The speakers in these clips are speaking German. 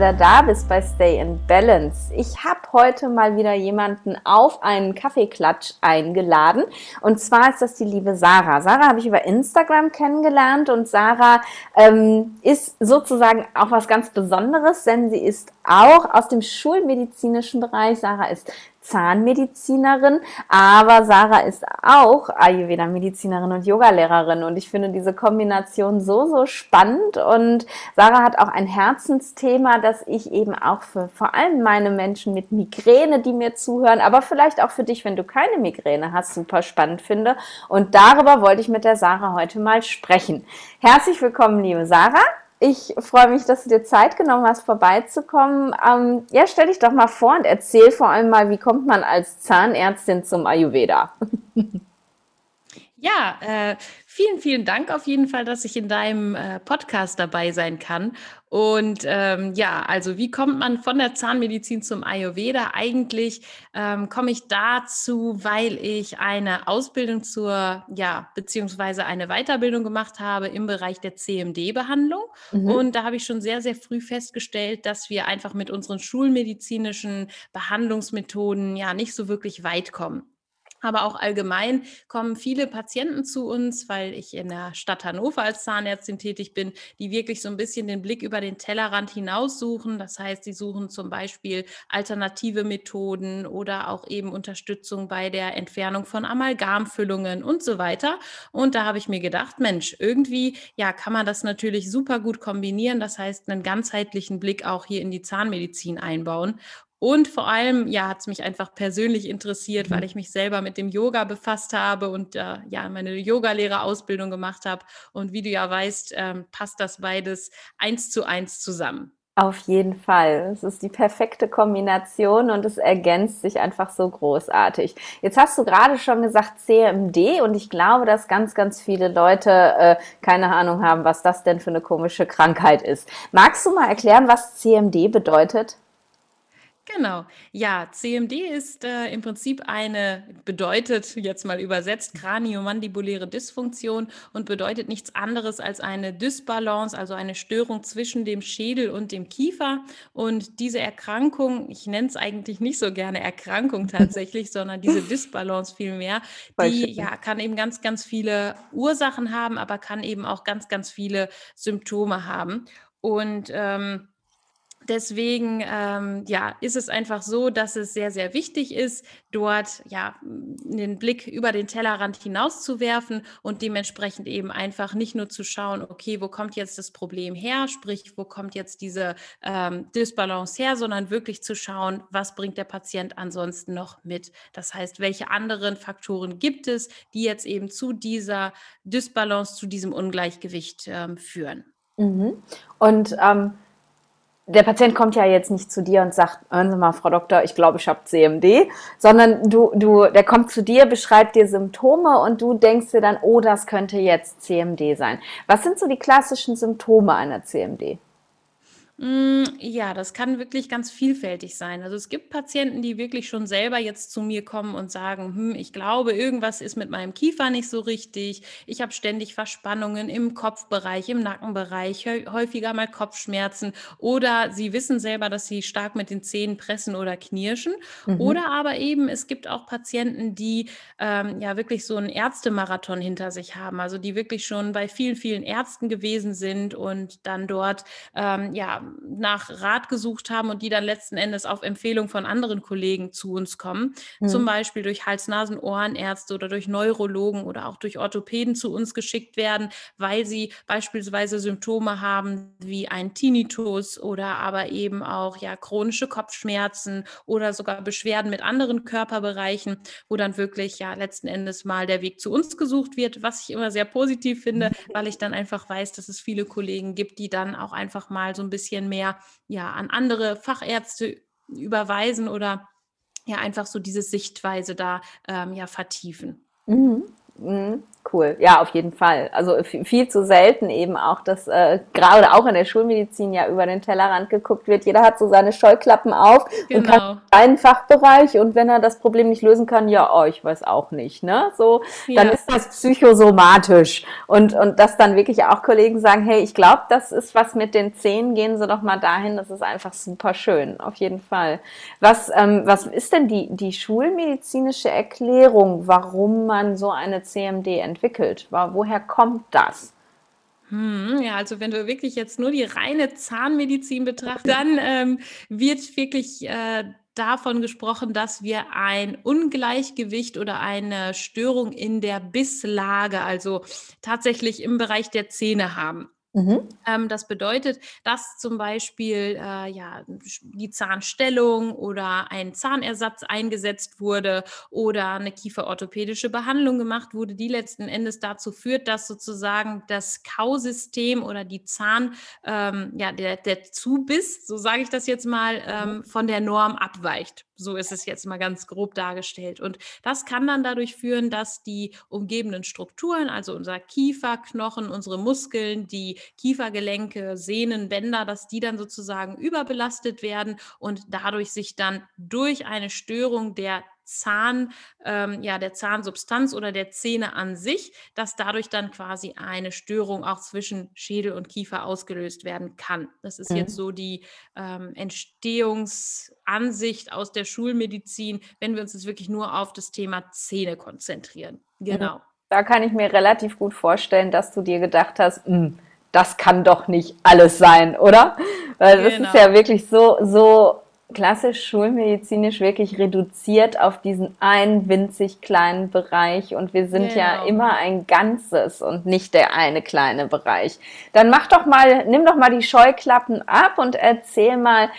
wieder da bist bei Stay in Balance. Ich habe heute mal wieder jemanden auf einen Kaffeeklatsch eingeladen. Und zwar ist das die liebe Sarah. Sarah habe ich über Instagram kennengelernt und Sarah ähm, ist sozusagen auch was ganz Besonderes, denn sie ist auch aus dem schulmedizinischen Bereich. Sarah ist Zahnmedizinerin, aber Sarah ist auch Ayurveda-Medizinerin und Yogalehrerin und ich finde diese Kombination so, so spannend und Sarah hat auch ein Herzensthema, das ich eben auch für vor allem meine Menschen mit Migräne, die mir zuhören, aber vielleicht auch für dich, wenn du keine Migräne hast, super spannend finde und darüber wollte ich mit der Sarah heute mal sprechen. Herzlich willkommen, liebe Sarah. Ich freue mich, dass du dir Zeit genommen hast, vorbeizukommen. Ähm, ja, stell dich doch mal vor und erzähl vor allem mal, wie kommt man als Zahnärztin zum Ayurveda? Ja, äh, vielen, vielen Dank auf jeden Fall, dass ich in deinem äh, Podcast dabei sein kann. Und ähm, ja, also wie kommt man von der Zahnmedizin zum Ayurveda? Eigentlich ähm, komme ich dazu, weil ich eine Ausbildung zur, ja, beziehungsweise eine Weiterbildung gemacht habe im Bereich der CMD-Behandlung. Mhm. Und da habe ich schon sehr, sehr früh festgestellt, dass wir einfach mit unseren schulmedizinischen Behandlungsmethoden ja nicht so wirklich weit kommen. Aber auch allgemein kommen viele Patienten zu uns, weil ich in der Stadt Hannover als Zahnärztin tätig bin, die wirklich so ein bisschen den Blick über den Tellerrand hinaus suchen. Das heißt, sie suchen zum Beispiel alternative Methoden oder auch eben Unterstützung bei der Entfernung von Amalgamfüllungen und so weiter. Und da habe ich mir gedacht, Mensch, irgendwie, ja, kann man das natürlich super gut kombinieren. Das heißt, einen ganzheitlichen Blick auch hier in die Zahnmedizin einbauen. Und vor allem, ja, hat es mich einfach persönlich interessiert, weil mhm. ich mich selber mit dem Yoga befasst habe und äh, ja, meine Yogalehrerausbildung gemacht habe. Und wie du ja weißt, ähm, passt das beides eins zu eins zusammen. Auf jeden Fall. Es ist die perfekte Kombination und es ergänzt sich einfach so großartig. Jetzt hast du gerade schon gesagt CMD und ich glaube, dass ganz, ganz viele Leute äh, keine Ahnung haben, was das denn für eine komische Krankheit ist. Magst du mal erklären, was CMD bedeutet? Genau. Ja, CMD ist äh, im Prinzip eine, bedeutet jetzt mal übersetzt, kraniomandibuläre Dysfunktion und bedeutet nichts anderes als eine Dysbalance, also eine Störung zwischen dem Schädel und dem Kiefer. Und diese Erkrankung, ich nenne es eigentlich nicht so gerne Erkrankung tatsächlich, sondern diese Dysbalance vielmehr, die ja, kann eben ganz, ganz viele Ursachen haben, aber kann eben auch ganz, ganz viele Symptome haben. Und ähm, Deswegen ähm, ja, ist es einfach so, dass es sehr, sehr wichtig ist, dort ja den Blick über den Tellerrand hinaus zu werfen und dementsprechend eben einfach nicht nur zu schauen, okay, wo kommt jetzt das Problem her, sprich, wo kommt jetzt diese ähm, Dysbalance her, sondern wirklich zu schauen, was bringt der Patient ansonsten noch mit. Das heißt, welche anderen Faktoren gibt es, die jetzt eben zu dieser Dysbalance, zu diesem Ungleichgewicht ähm, führen. Mhm. Und ähm der Patient kommt ja jetzt nicht zu dir und sagt, hören Sie mal, Frau Doktor, ich glaube, ich habe CMD, sondern du, du, der kommt zu dir, beschreibt dir Symptome und du denkst dir dann, oh, das könnte jetzt CMD sein. Was sind so die klassischen Symptome einer CMD? Hm, ja, das kann wirklich ganz vielfältig sein. Also es gibt Patienten, die wirklich schon selber jetzt zu mir kommen und sagen, hm, ich glaube, irgendwas ist mit meinem Kiefer nicht so richtig. Ich habe ständig Verspannungen im Kopfbereich, im Nackenbereich, häufiger mal Kopfschmerzen oder sie wissen selber, dass sie stark mit den Zähnen pressen oder knirschen. Mhm. Oder aber eben, es gibt auch Patienten, die ähm, ja wirklich so einen Ärztemarathon hinter sich haben, also die wirklich schon bei vielen, vielen Ärzten gewesen sind und dann dort ähm, ja nach Rat gesucht haben und die dann letzten Endes auf Empfehlung von anderen Kollegen zu uns kommen, mhm. zum Beispiel durch Hals-Nasen-Ohrenärzte oder durch Neurologen oder auch durch Orthopäden zu uns geschickt werden, weil sie beispielsweise Symptome haben wie ein Tinnitus oder aber eben auch ja chronische Kopfschmerzen oder sogar Beschwerden mit anderen Körperbereichen, wo dann wirklich ja letzten Endes mal der Weg zu uns gesucht wird, was ich immer sehr positiv finde, weil ich dann einfach weiß, dass es viele Kollegen gibt, die dann auch einfach mal so ein bisschen bisschen mehr ja, an andere Fachärzte überweisen oder ja einfach so diese Sichtweise da ähm, ja vertiefen. Mhm. Mhm. Cool, ja, auf jeden Fall. Also viel zu selten eben auch, dass äh, gerade auch in der Schulmedizin ja über den Tellerrand geguckt wird. Jeder hat so seine Scheuklappen auf genau. und kann genau. einen Fachbereich und wenn er das Problem nicht lösen kann, ja, oh, ich weiß auch nicht, ne? So, ja. dann ist das psychosomatisch und und dass dann wirklich auch Kollegen sagen, hey, ich glaube, das ist was mit den Zähnen, gehen Sie doch mal dahin, das ist einfach super schön, auf jeden Fall. Was ähm, was ist denn die die schulmedizinische Erklärung, warum man so eine CMD entwickelt? Woher kommt das? Hm, ja, also wenn du wirklich jetzt nur die reine Zahnmedizin betrachtest, dann ähm, wird wirklich äh, davon gesprochen, dass wir ein Ungleichgewicht oder eine Störung in der Bisslage, also tatsächlich im Bereich der Zähne haben. Mhm. Ähm, das bedeutet, dass zum Beispiel äh, ja, die Zahnstellung oder ein Zahnersatz eingesetzt wurde oder eine kieferorthopädische Behandlung gemacht wurde, die letzten Endes dazu führt, dass sozusagen das Kausystem oder die Zahn, ähm, ja, der, der Zubiss, so sage ich das jetzt mal, mhm. ähm, von der Norm abweicht. So ist es jetzt mal ganz grob dargestellt. Und das kann dann dadurch führen, dass die umgebenden Strukturen, also unser Kieferknochen, unsere Muskeln, die Kiefergelenke, Sehnen, Bänder, dass die dann sozusagen überbelastet werden und dadurch sich dann durch eine Störung der Zahn, ähm, ja, der Zahnsubstanz oder der Zähne an sich, dass dadurch dann quasi eine Störung auch zwischen Schädel und Kiefer ausgelöst werden kann. Das ist mhm. jetzt so die ähm, Entstehungsansicht aus der Schulmedizin, wenn wir uns jetzt wirklich nur auf das Thema Zähne konzentrieren. Genau. Da kann ich mir relativ gut vorstellen, dass du dir gedacht hast, hm, das kann doch nicht alles sein, oder? Weil genau. das ist ja genau. wirklich so, so klassisch schulmedizinisch wirklich reduziert auf diesen einen winzig kleinen Bereich und wir sind genau. ja immer ein Ganzes und nicht der eine kleine Bereich. Dann mach doch mal, nimm doch mal die Scheuklappen ab und erzähl mal,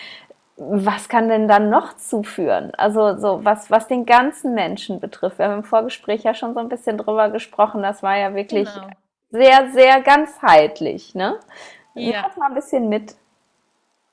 was kann denn dann noch zuführen? Also so was, was den ganzen Menschen betrifft. Wir haben im Vorgespräch ja schon so ein bisschen drüber gesprochen. Das war ja wirklich genau. sehr, sehr ganzheitlich. Ne? Ja. Nimm mal ein bisschen mit.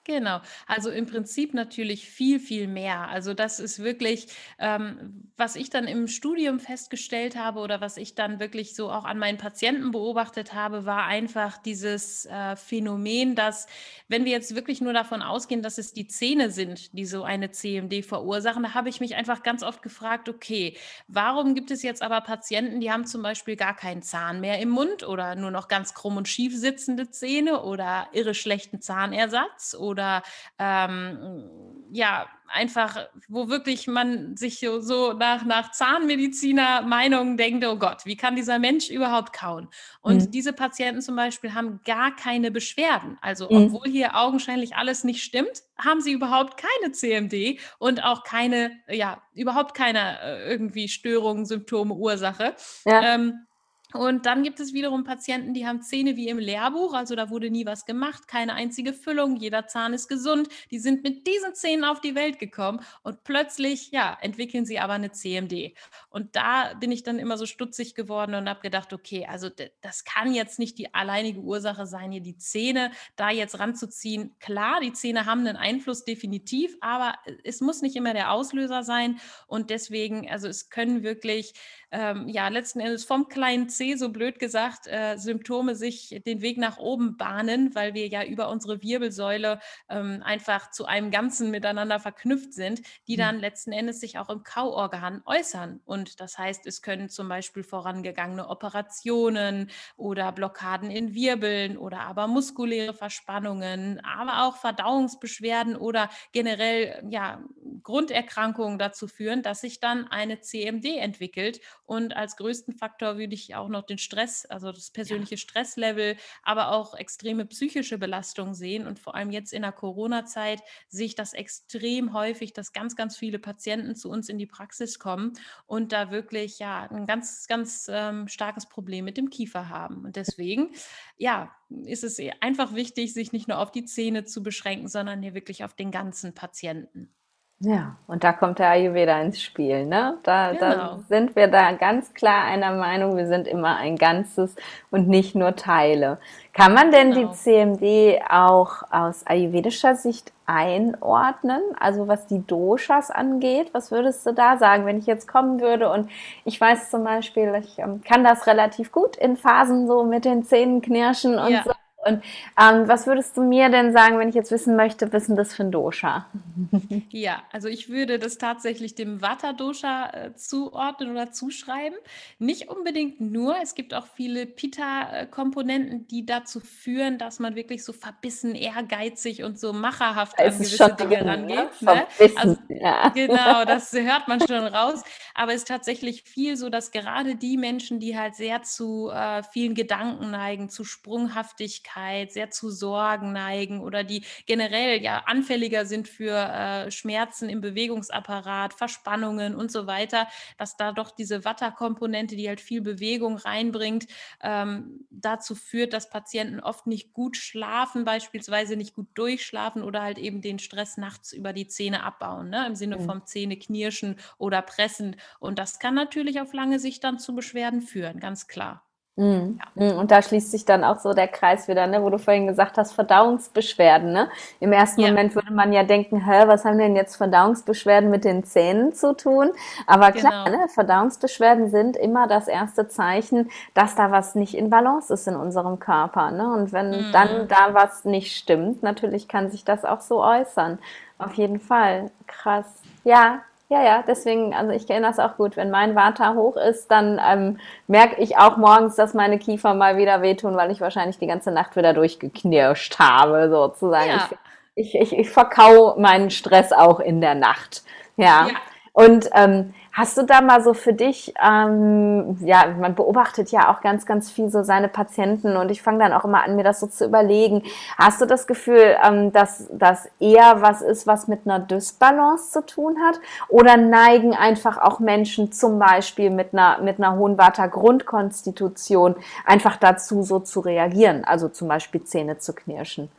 Genau, also im Prinzip natürlich viel, viel mehr. Also das ist wirklich, ähm, was ich dann im Studium festgestellt habe oder was ich dann wirklich so auch an meinen Patienten beobachtet habe, war einfach dieses äh, Phänomen, dass wenn wir jetzt wirklich nur davon ausgehen, dass es die Zähne sind, die so eine CMD verursachen, da habe ich mich einfach ganz oft gefragt, okay, warum gibt es jetzt aber Patienten, die haben zum Beispiel gar keinen Zahn mehr im Mund oder nur noch ganz krumm und schief sitzende Zähne oder irre schlechten Zahnersatz oder oder ähm, ja, einfach, wo wirklich man sich so, nach, nach Zahnmediziner Meinungen denkt, oh Gott, wie kann dieser Mensch überhaupt kauen? Und mhm. diese Patienten zum Beispiel haben gar keine Beschwerden. Also, mhm. obwohl hier augenscheinlich alles nicht stimmt, haben sie überhaupt keine CMD und auch keine, ja, überhaupt keine äh, irgendwie Störungen, Symptome, Ursache. Ja. Ähm, und dann gibt es wiederum Patienten, die haben Zähne wie im Lehrbuch, also da wurde nie was gemacht, keine einzige Füllung, jeder Zahn ist gesund. Die sind mit diesen Zähnen auf die Welt gekommen und plötzlich, ja, entwickeln sie aber eine CMD. Und da bin ich dann immer so stutzig geworden und habe gedacht, okay, also das kann jetzt nicht die alleinige Ursache sein, hier die Zähne da jetzt ranzuziehen. Klar, die Zähne haben einen Einfluss definitiv, aber es muss nicht immer der Auslöser sein. Und deswegen, also es können wirklich, ähm, ja, letzten Endes vom kleinen C, so blöd gesagt, äh, Symptome sich den Weg nach oben bahnen, weil wir ja über unsere Wirbelsäule ähm, einfach zu einem Ganzen miteinander verknüpft sind, die mhm. dann letzten Endes sich auch im Kauorgan äußern. Und das heißt, es können zum Beispiel vorangegangene Operationen oder Blockaden in Wirbeln oder aber muskuläre Verspannungen, aber auch Verdauungsbeschwerden oder generell ja, Grunderkrankungen dazu führen, dass sich dann eine CMD entwickelt. Und als größten Faktor würde ich auch noch den Stress, also das persönliche ja. Stresslevel, aber auch extreme psychische Belastung sehen. Und vor allem jetzt in der Corona-Zeit sehe ich das extrem häufig, dass ganz, ganz viele Patienten zu uns in die Praxis kommen und da wirklich ja ein ganz, ganz ähm, starkes Problem mit dem Kiefer haben. Und deswegen, ja, ist es einfach wichtig, sich nicht nur auf die Zähne zu beschränken, sondern hier wirklich auf den ganzen Patienten. Ja, und da kommt der Ayurveda ins Spiel, ne? Da, da Genau, sind wir da ganz klar einer Meinung, wir sind immer ein Ganzes und nicht nur Teile. Kann man denn die genau. CMD auch aus ayurvedischer Sicht einordnen? Also was die Doshas angeht, was würdest du da sagen, wenn ich jetzt kommen würde und ich weiß zum Beispiel, ich ähm, kann das relativ gut in Phasen so mit den Zähnen knirschen und so. Und ähm, was würdest du mir denn sagen, wenn ich jetzt wissen möchte, denn das für ein Dosha? Ja, also ich würde das tatsächlich dem Vata-Dosha äh, zuordnen oder zuschreiben. Nicht unbedingt nur, es gibt auch viele Pitta-Komponenten, die dazu führen, dass man wirklich so verbissen, ehrgeizig und so macherhaft Da an gewisse Dinge drin, ne? rangeht, ne? Also Verbissen, ja. Genau, das hört man schon raus. Aber es ist tatsächlich viel so, dass gerade die Menschen, die halt sehr zu äh, vielen Gedanken neigen, zu Sprunghaftigkeit, sehr zu Sorgen neigen oder die generell ja anfälliger sind für äh, Schmerzen im Bewegungsapparat, Verspannungen und so weiter, dass da doch diese Vata-Komponente, die halt viel Bewegung reinbringt, ähm, dazu führt, dass Patienten oft nicht gut schlafen, beispielsweise nicht gut durchschlafen oder halt eben den Stress nachts über die Zähne abbauen, ne? im Sinne Mhm. vom Zähne knirschen oder pressen. Und das kann natürlich auf lange Sicht dann zu Beschwerden führen, ganz klar. Mhm. Ja, Mhm. Und da schließt sich dann auch so der Kreis wieder, ne, wo du vorhin gesagt hast, Verdauungsbeschwerden, ne? Im ersten ja, Moment würde man ja denken, hä, was haben denn jetzt Verdauungsbeschwerden mit den Zähnen zu tun? Aber klar, genau. ne, Verdauungsbeschwerden sind immer das erste Zeichen, dass da was nicht in Balance ist in unserem Körper, ne? Und wenn dann Mhm. da was nicht stimmt, natürlich kann sich das auch so äußern. Auf jeden Fall. Krass. Ja, ja, ja, deswegen, also ich kenne das auch gut. Wenn mein Vata hoch ist, dann ähm, merke ich auch morgens, dass meine Kiefer mal wieder wehtun, weil ich wahrscheinlich die ganze Nacht wieder durchgeknirscht habe, sozusagen. Ich, Ja, ich, ich, ich verkau meinen Stress auch in der Nacht. Ja. ja. Und ähm, hast du da mal so für dich, ähm, ja, man beobachtet ja auch ganz, ganz viel so seine Patienten und ich fange dann auch immer an, mir das so zu überlegen. Hast du das Gefühl, ähm, dass das eher was ist, was mit einer Dysbalance zu tun hat? Oder neigen einfach auch Menschen zum Beispiel mit einer, mit einer hohen Vata-Grundkonstitution einfach dazu, so zu reagieren? Also zum Beispiel Zähne zu knirschen.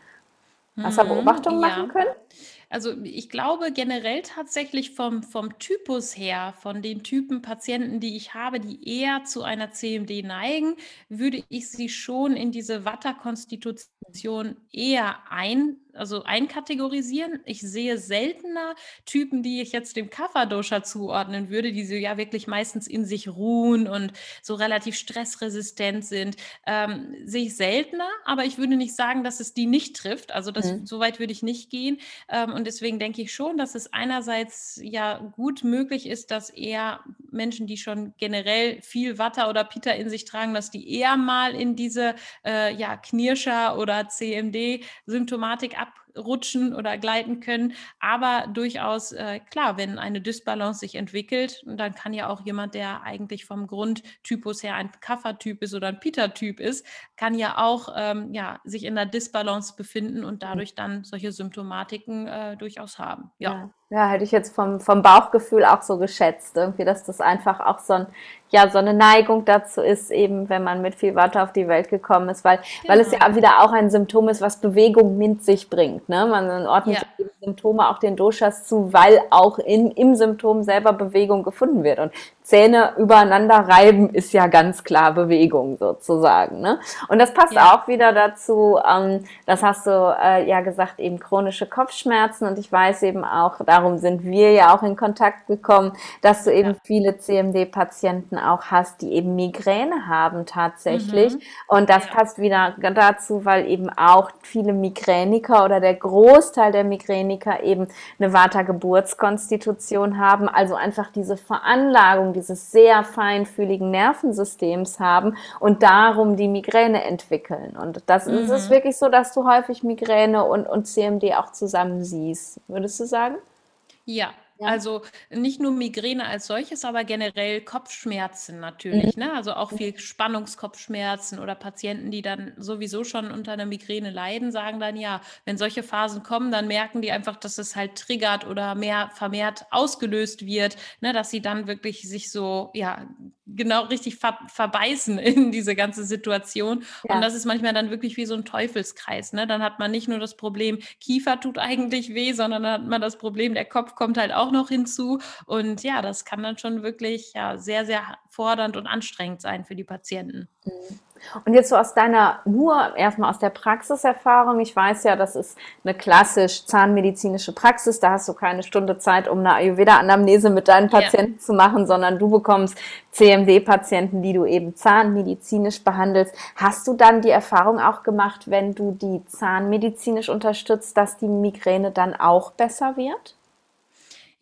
Hast du da Mhm. Beobachtungen machen Ja. können? Also ich glaube generell tatsächlich vom, vom Typus her, von den Typen Patienten, die ich habe, die eher zu einer CMD neigen, würde ich sie schon in diese Vata-Konstitution eher ein, also einkategorisieren. Ich sehe seltener Typen, die ich jetzt dem Kapha-Dosha zuordnen würde, die so ja wirklich meistens in sich ruhen und so relativ stressresistent sind. Ähm, sehe ich seltener, aber ich würde nicht sagen, dass es die nicht trifft. Also das, Mhm. so weit würde ich nicht gehen. Ähm, und deswegen denke ich schon, dass es einerseits ja gut möglich ist, dass eher Menschen, die schon generell viel Watter oder Pita in sich tragen, dass die eher mal in diese äh, ja, Knirscher- oder CMD-Symptomatik abrutschen oder gleiten können. Aber durchaus, äh, klar, wenn eine Dysbalance sich entwickelt, dann kann ja auch jemand, der eigentlich vom Grundtypus her ein Kapha-Typ ist oder ein Pita-Typ ist, kann ja auch ähm, ja, sich in der Disbalance befinden und dadurch dann solche Symptomatiken äh, durchaus haben. Ja, Ja, ja, hätte ich jetzt vom, vom Bauchgefühl auch so geschätzt, irgendwie, dass das einfach auch so ein, ja, so eine Neigung dazu ist, eben wenn man mit viel Watte auf die Welt gekommen ist, weil, weil es genau. ja wieder auch ein Symptom ist, was Bewegung mit sich bringt. Ne? Man ordnet Ja, Symptome auch den Doshas zu, weil auch in, im Symptom selber Bewegung gefunden wird. Und Zähne übereinander reiben ist ja ganz klar Bewegung sozusagen. Ne? Und das passt ja. auch wieder dazu, ähm, das hast du äh, ja gesagt, eben chronische Kopfschmerzen. Und ich weiß eben auch, darum sind wir ja auch in Kontakt gekommen, dass du eben Ja. viele CMD-Patienten auch hast, die eben Migräne haben tatsächlich. Mhm. Und das Ja. passt wieder dazu, weil eben auch viele Migräniker oder der Großteil der Migräniker eben eine Vata-Geburtskonstitution haben, also einfach diese Veranlagung dieses sehr feinfühligen Nervensystems haben und darum die Migräne entwickeln. Und das ist es Mhm. wirklich so, dass du häufig Migräne und, und CMD auch zusammen siehst, würdest du sagen? Ja, Ja. also nicht nur Migräne als solches, aber generell Kopfschmerzen Mhm. natürlich, ne? Also auch viel Spannungskopfschmerzen oder Patienten, die dann sowieso schon unter einer Migräne leiden, sagen dann ja, wenn solche Phasen kommen, dann merken die einfach, dass es halt triggert oder mehr vermehrt ausgelöst wird, ne? Dass sie dann wirklich sich so, ja, genau richtig ver verbeißen in diese ganze Situation. Ja. Und das ist manchmal dann wirklich wie so ein Teufelskreis. Ne? Dann hat man nicht nur das Problem, Kiefer tut eigentlich weh, sondern dann hat man das Problem, der Kopf kommt halt auch noch hinzu. Und ja, das kann dann schon wirklich ja, sehr, sehr fordernd und anstrengend sein für die Patienten. Mhm. Und jetzt so aus deiner, nur erstmal aus der Praxiserfahrung, ich weiß ja, das ist eine klassisch zahnmedizinische Praxis, da hast du keine Stunde Zeit, um eine Ayurveda-Anamnese mit deinen Patienten ja. zu machen, sondern du bekommst CMD-Patienten, die du eben zahnmedizinisch behandelst. Hast du dann die Erfahrung auch gemacht, wenn du die zahnmedizinisch unterstützt, dass die Migräne dann auch besser wird?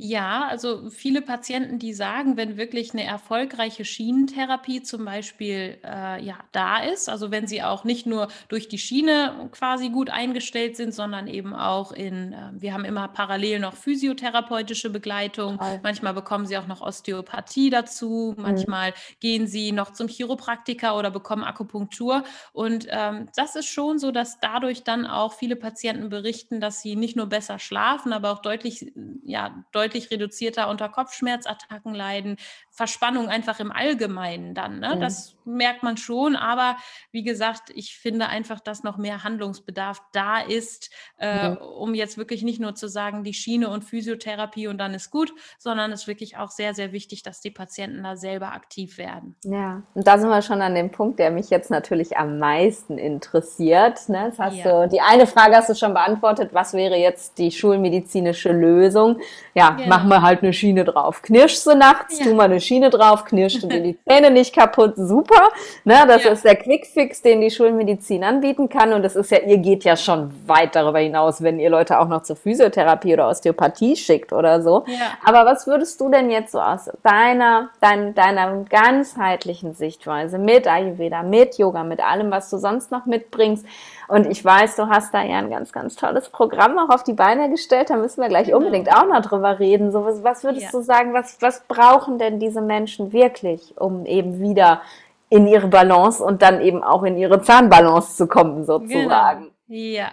Ja, also viele Patienten, die sagen, wenn wirklich eine erfolgreiche Schienentherapie zum Beispiel äh, ja, da ist, also wenn sie auch nicht nur durch die Schiene quasi gut eingestellt sind, sondern eben auch in, äh, wir haben immer parallel noch physiotherapeutische Begleitung, Toll. manchmal bekommen sie auch noch Osteopathie dazu, mhm. manchmal gehen sie noch zum Chiropraktiker oder bekommen Akupunktur. Und ähm, das ist schon so, dass dadurch dann auch viele Patienten berichten, dass sie nicht nur besser schlafen, aber auch deutlich, ja, deutlich deutlich reduzierter unter Kopfschmerzattacken leiden, Verspannung einfach im Allgemeinen dann. Ne? Mhm. Das merkt man schon, aber wie gesagt, ich finde einfach, dass noch mehr Handlungsbedarf da ist, äh, mhm. um jetzt wirklich nicht nur zu sagen, die Schiene und Physiotherapie und dann ist gut, sondern es ist wirklich auch sehr, sehr wichtig, dass die Patienten da selber aktiv werden. Ja, und da sind wir schon an dem Punkt, der mich jetzt natürlich am meisten interessiert. Ne? Das hast ja. du, die eine Frage hast du schon beantwortet, was wäre jetzt die schulmedizinische Lösung? Ja, genau. machen wir halt eine Schiene drauf. Knirschst du nachts, ja. tu mal eine Schiene drauf, knirschst du dir die Zähne nicht kaputt, super. Ne, das ja. ist der Quickfix, den die Schulmedizin anbieten kann. Und das ist ja, ihr geht ja schon weit darüber hinaus, wenn ihr Leute auch noch zur Physiotherapie oder Osteopathie schickt oder so. Ja. Aber was würdest du denn jetzt so aus deiner, dein, deiner ganzheitlichen Sichtweise mit Ayurveda, mit Yoga, mit allem, was du sonst noch mitbringst, und ich weiß, du hast da ja ein ganz, ganz tolles Programm auch auf die Beine gestellt. Da müssen wir gleich genau. unbedingt auch noch drüber reden. So, was, was würdest ja. du sagen, was, was brauchen denn diese Menschen wirklich, um eben wieder in ihre Balance und dann eben auch in ihre Zahnbalance zu kommen, sozusagen? Genau. Ja,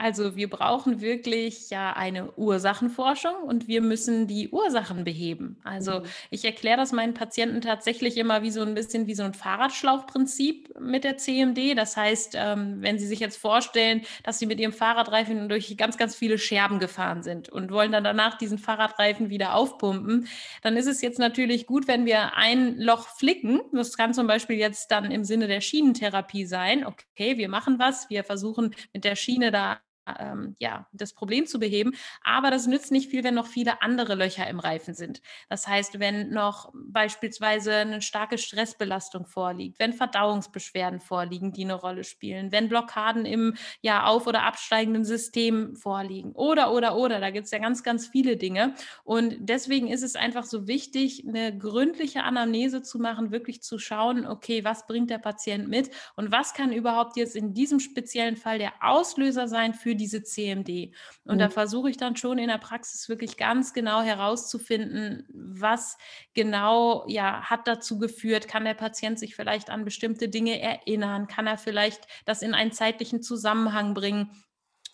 also wir brauchen wirklich ja eine Ursachenforschung und wir müssen die Ursachen beheben. Also mhm. ich erkläre das meinen Patienten tatsächlich immer wie so ein bisschen wie so ein Fahrradschlauchprinzip mit der CMD. Das heißt, ähm, wenn Sie sich jetzt vorstellen, dass Sie mit Ihrem Fahrradreifen durch ganz, ganz viele Scherben gefahren sind und wollen dann danach diesen Fahrradreifen wieder aufpumpen, dann ist es jetzt natürlich gut, wenn wir ein Loch flicken. Das kann zum Beispiel jetzt dann im Sinne der Schienentherapie sein. Okay, wir machen was, wir versuchen mit der Schiene da ähm, ja, das Problem zu beheben. Aber das nützt nicht viel, wenn noch viele andere Löcher im Reifen sind. Das heißt, wenn noch beispielsweise eine starke Stressbelastung vorliegt, wenn Verdauungsbeschwerden vorliegen, die eine Rolle spielen, wenn Blockaden im ja, auf- oder absteigenden System vorliegen oder, oder, oder. Da gibt es ja ganz, ganz viele Dinge. Und deswegen ist es einfach so wichtig, eine gründliche Anamnese zu machen, wirklich zu schauen, okay, was bringt der Patient mit und was kann überhaupt jetzt in diesem speziellen Fall der Auslöser sein für diese CMD. Und mhm. da versuche ich dann schon in der Praxis wirklich ganz genau herauszufinden, was genau ja hat dazu geführt, kann der Patient sich vielleicht an bestimmte Dinge erinnern, kann er vielleicht das in einen zeitlichen Zusammenhang bringen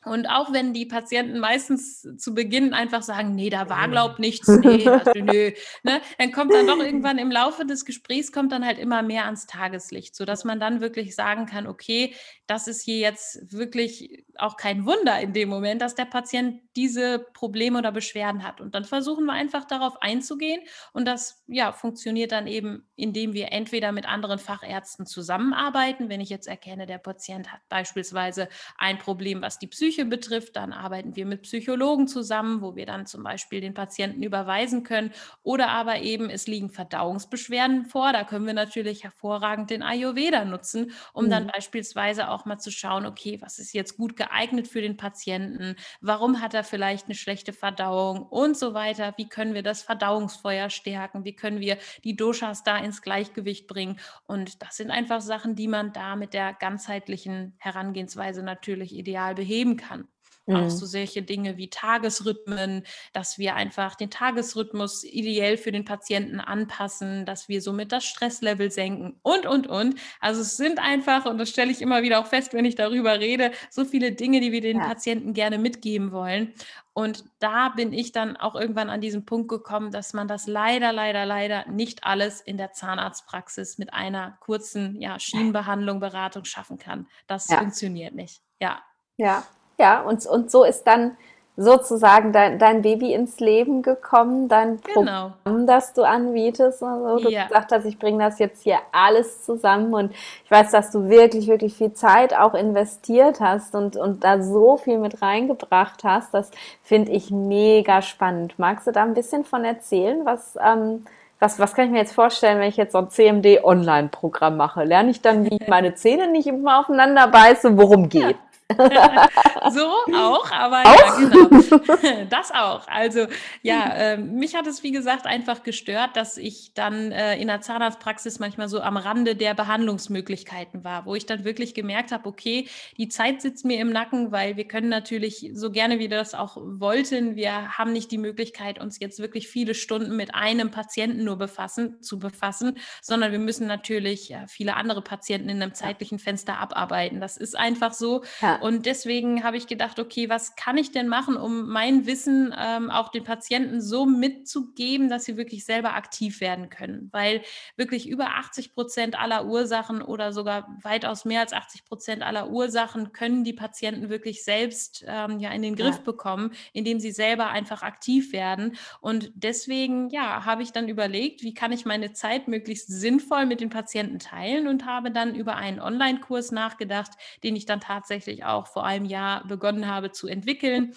und auch wenn die Patienten meistens zu Beginn einfach sagen, nee, da war glaub nichts, nee, das, nö, ne, dann kommt dann doch irgendwann im Laufe des Gesprächs kommt dann halt immer mehr ans Tageslicht, so dass man dann wirklich sagen kann, okay, das ist hier jetzt wirklich auch kein Wunder in dem Moment, dass der Patient diese Probleme oder Beschwerden hat. Und dann versuchen wir einfach darauf einzugehen. Und das ja, funktioniert dann eben, indem wir entweder mit anderen Fachärzten zusammenarbeiten. Wenn ich jetzt erkenne, der Patient hat beispielsweise ein Problem, was die Psyche betrifft, dann arbeiten wir mit Psychologen zusammen, wo wir dann zum Beispiel den Patienten überweisen können. Oder aber eben, es liegen Verdauungsbeschwerden vor. Da können wir natürlich hervorragend den Ayurveda nutzen, um mhm. dann beispielsweise auch mal zu schauen, okay, was ist jetzt gut geeignet für den Patienten? Warum hat er vielleicht eine schlechte Verdauung und so weiter? Wie können wir das Verdauungsfeuer stärken? Wie können wir die Doshas da ins Gleichgewicht bringen? Und das sind einfach Sachen, die man da mit der ganzheitlichen Herangehensweise natürlich ideal beheben kann. Mhm. Auch so solche Dinge wie Tagesrhythmen, dass wir einfach den Tagesrhythmus ideell für den Patienten anpassen, dass wir somit das Stresslevel senken und, und, und. Also es sind einfach, und das stelle ich immer wieder auch fest, wenn ich darüber rede, so viele Dinge, die wir den ja. Patienten gerne mitgeben wollen. Und da bin ich dann auch irgendwann an diesen Punkt gekommen, dass man das leider, leider, leider nicht alles in der Zahnarztpraxis mit einer kurzen ja, Schienenbehandlung, Beratung schaffen kann. Das ja. funktioniert nicht. Ja. Ja, ja, und, und so ist dann sozusagen dein, dein Baby ins Leben gekommen, dein genau. Programm, das du anbietest. Also du ja. gesagt hast, ich bringe das jetzt hier alles zusammen und ich weiß, dass du wirklich, wirklich viel Zeit auch investiert hast und, und da so viel mit reingebracht hast. Das finde ich mega spannend. Magst du da ein bisschen von erzählen, was, ähm, was, was kann ich mir jetzt vorstellen, wenn ich jetzt so ein CMD-Online-Programm mache? Lerne ich dann, wie ich meine Zähne nicht immer aufeinander beiße? Worum geht? Ja. so auch, aber auch? ja, genau. Das auch. Also ja, äh, mich hat es wie gesagt einfach gestört, dass ich dann äh, in der Zahnarztpraxis manchmal so am Rande der Behandlungsmöglichkeiten war, wo ich dann wirklich gemerkt habe, okay, die Zeit sitzt mir im Nacken, weil wir können natürlich so gerne wie wir das auch wollten, wir haben nicht die Möglichkeit, uns jetzt wirklich viele Stunden mit einem Patienten nur befassen, zu befassen, sondern wir müssen natürlich ja, viele andere Patienten in einem zeitlichen Fenster abarbeiten. Das ist einfach so. Ja. Und deswegen habe ich gedacht, okay, was kann ich denn machen, um mein Wissen ähm, auch den Patienten so mitzugeben, dass sie wirklich selber aktiv werden können? Weil wirklich über 80 Prozent aller Ursachen oder sogar weitaus mehr als 80 Prozent aller Ursachen können die Patienten wirklich selbst ähm, ja in den Griff ja. bekommen, indem sie selber einfach aktiv werden. Und deswegen, ja, habe ich dann überlegt, wie kann ich meine Zeit möglichst sinnvoll mit den Patienten teilen und habe dann über einen Online-Kurs nachgedacht, den ich dann tatsächlich auch vor einem Jahr begonnen habe zu entwickeln.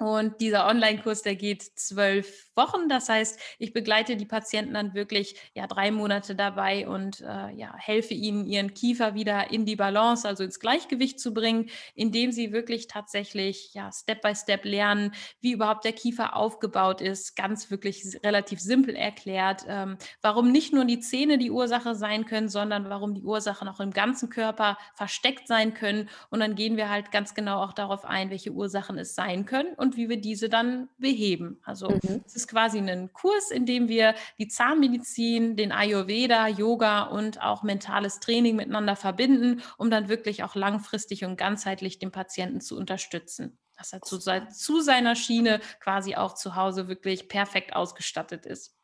Und dieser Online-Kurs, der geht zwölf Wochen. Das heißt, ich begleite die Patienten dann wirklich ja drei Monate dabei und äh, ja, helfe ihnen, ihren Kiefer wieder in die Balance, also ins Gleichgewicht zu bringen, indem sie wirklich tatsächlich ja Step by Step lernen, wie überhaupt der Kiefer aufgebaut ist. Ganz wirklich relativ simpel erklärt, ähm, warum nicht nur die Zähne die Ursache sein können, sondern warum die Ursachen auch im ganzen Körper versteckt sein können. Und dann gehen wir halt ganz genau auch darauf ein, welche Ursachen es sein können und wie wir diese dann beheben. Also mhm. es ist quasi ein Kurs, in dem wir die Zahnmedizin, den Ayurveda, Yoga und auch mentales Training miteinander verbinden, um dann wirklich auch langfristig und ganzheitlich den Patienten zu unterstützen dass er zu, zu, seiner Schiene quasi auch zu Hause wirklich perfekt ausgestattet ist.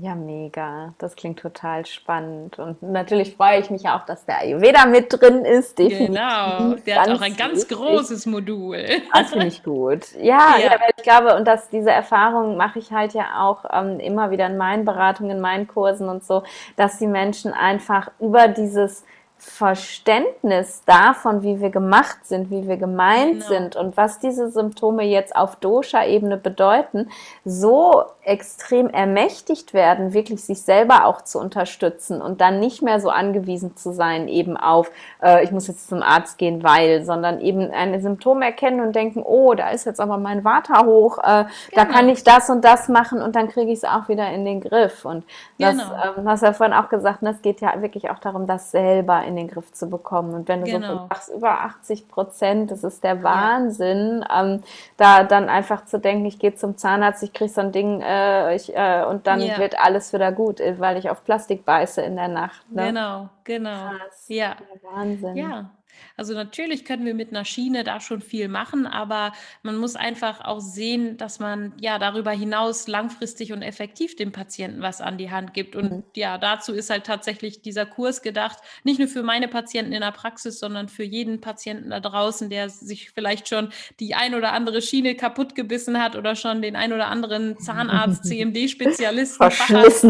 Ja, mega. Das klingt total spannend. Und natürlich freue ich mich auch, dass der Ayurveda mit drin ist. Definitiv. Genau. Der hat auch ein ganz wichtig. großes Modul. Das finde ich gut. Ja, ja. ja, ich glaube, und dass diese Erfahrung mache ich halt ja auch ähm, immer wieder in meinen Beratungen, in meinen Kursen und so, dass die Menschen einfach über dieses Verständnis davon, wie wir gemacht sind, wie wir gemeint genau. sind und was diese Symptome jetzt auf Dosha-Ebene bedeuten, so extrem ermächtigt werden, wirklich sich selber auch zu unterstützen und dann nicht mehr so angewiesen zu sein eben auf, äh, ich muss jetzt zum Arzt gehen, weil, sondern eben ein Symptom erkennen und denken, oh, da ist jetzt aber mein Vater hoch, äh, genau. da kann ich das und das machen und dann kriege ich es auch wieder in den Griff. Und das, genau. ähm, hast du ja vorhin auch gesagt, ne, es geht ja wirklich auch darum, das selber in den Griff zu bekommen. Und wenn du genau. so sagst, über 80 Prozent, das ist der Wahnsinn, ja. ähm, da dann einfach zu denken, ich gehe zum Zahnarzt, ich kriege so ein Ding äh, ich, äh, und dann ja. wird alles wieder gut, äh, weil ich auf Plastik beiße in der Nacht. Ne? Genau, genau. Krass. Ja. Wahnsinn. Ja, also natürlich können wir mit einer Schiene da schon viel machen, aber man muss einfach auch sehen, dass man ja darüber hinaus langfristig und effektiv dem Patienten was an die Hand gibt. Und mhm. ja, dazu ist halt tatsächlich dieser Kurs gedacht, nicht nur für meine Patienten in der Praxis, sondern für jeden Patienten da draußen, der sich vielleicht schon die ein oder andere Schiene kaputt gebissen hat oder schon den ein oder anderen Zahnarzt, CMD-Spezialisten,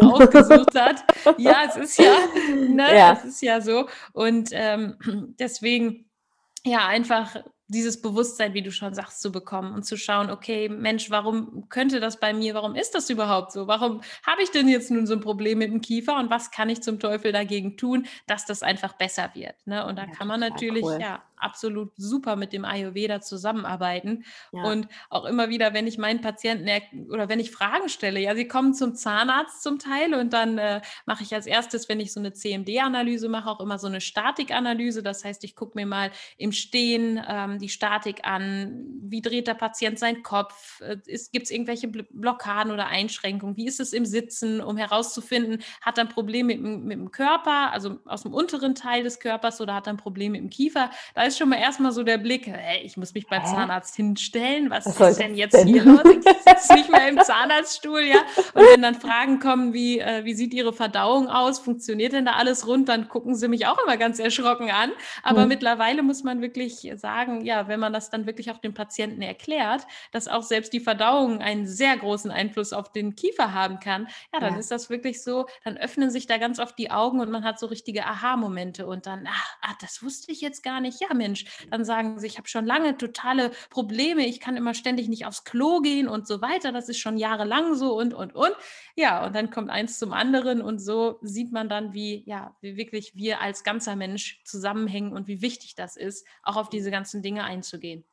ausgesucht hat. Ja, es ist ja, ne, ja. es ist ja so. Und ähm, deswegen deswegen ja einfach dieses Bewusstsein, wie du schon sagst, zu bekommen und zu schauen, okay, Mensch, warum könnte das bei mir, warum ist das überhaupt so? Warum habe ich denn jetzt nun so ein Problem mit dem Kiefer und was kann ich zum Teufel dagegen tun, dass das einfach besser wird? Ne? Und da ja, kann man natürlich cool. ja absolut super mit dem Ayurveda zusammenarbeiten. Ja. Und auch immer wieder, wenn ich meinen Patienten oder wenn ich Fragen stelle, ja, sie kommen zum Zahnarzt zum Teil und dann äh, mache ich als erstes, wenn ich so eine CMD-Analyse mache, auch immer so eine Statikanalyse. Das heißt, ich gucke mir mal im Stehen ähm, die Statik an, wie dreht der Patient seinen Kopf, äh, gibt es irgendwelche Blockaden oder Einschränkungen, wie ist es im Sitzen, um herauszufinden, hat er ein Problem mit, mit dem Körper, also aus dem unteren Teil des Körpers oder hat er ein Problem mit dem Kiefer. Da ist schon mal erstmal so der Blick, hey, ich muss mich beim? Zahnarzt hinstellen, was, was ist denn jetzt denn? hier los? Ich sitze nicht mehr im Zahnarztstuhl, ja. Und wenn dann Fragen kommen wie, äh, wie sieht Ihre Verdauung aus, funktioniert denn da alles rund, dann gucken sie mich auch immer ganz erschrocken an. Aber hm. mittlerweile muss man wirklich sagen, ja, wenn man das dann wirklich auch dem Patienten erklärt, dass auch selbst die Verdauung einen sehr großen Einfluss auf den Kiefer haben kann, ja, dann ja. ist das wirklich so, dann öffnen sich da ganz oft die Augen und man hat so richtige Aha-Momente und dann, ach, ah, das wusste ich jetzt gar nicht. Ja, Mensch, dann sagen sie, ich habe schon lange totale Probleme, ich kann immer ständig nicht aufs Klo gehen und so weiter. Das ist schon jahrelang so und, und, und. Ja, und dann kommt eins zum anderen und so sieht man dann, wie, ja, wie wirklich wir als ganzer Mensch zusammenhängen und wie wichtig das ist, auch auf diese ganzen Dinge einzugehen.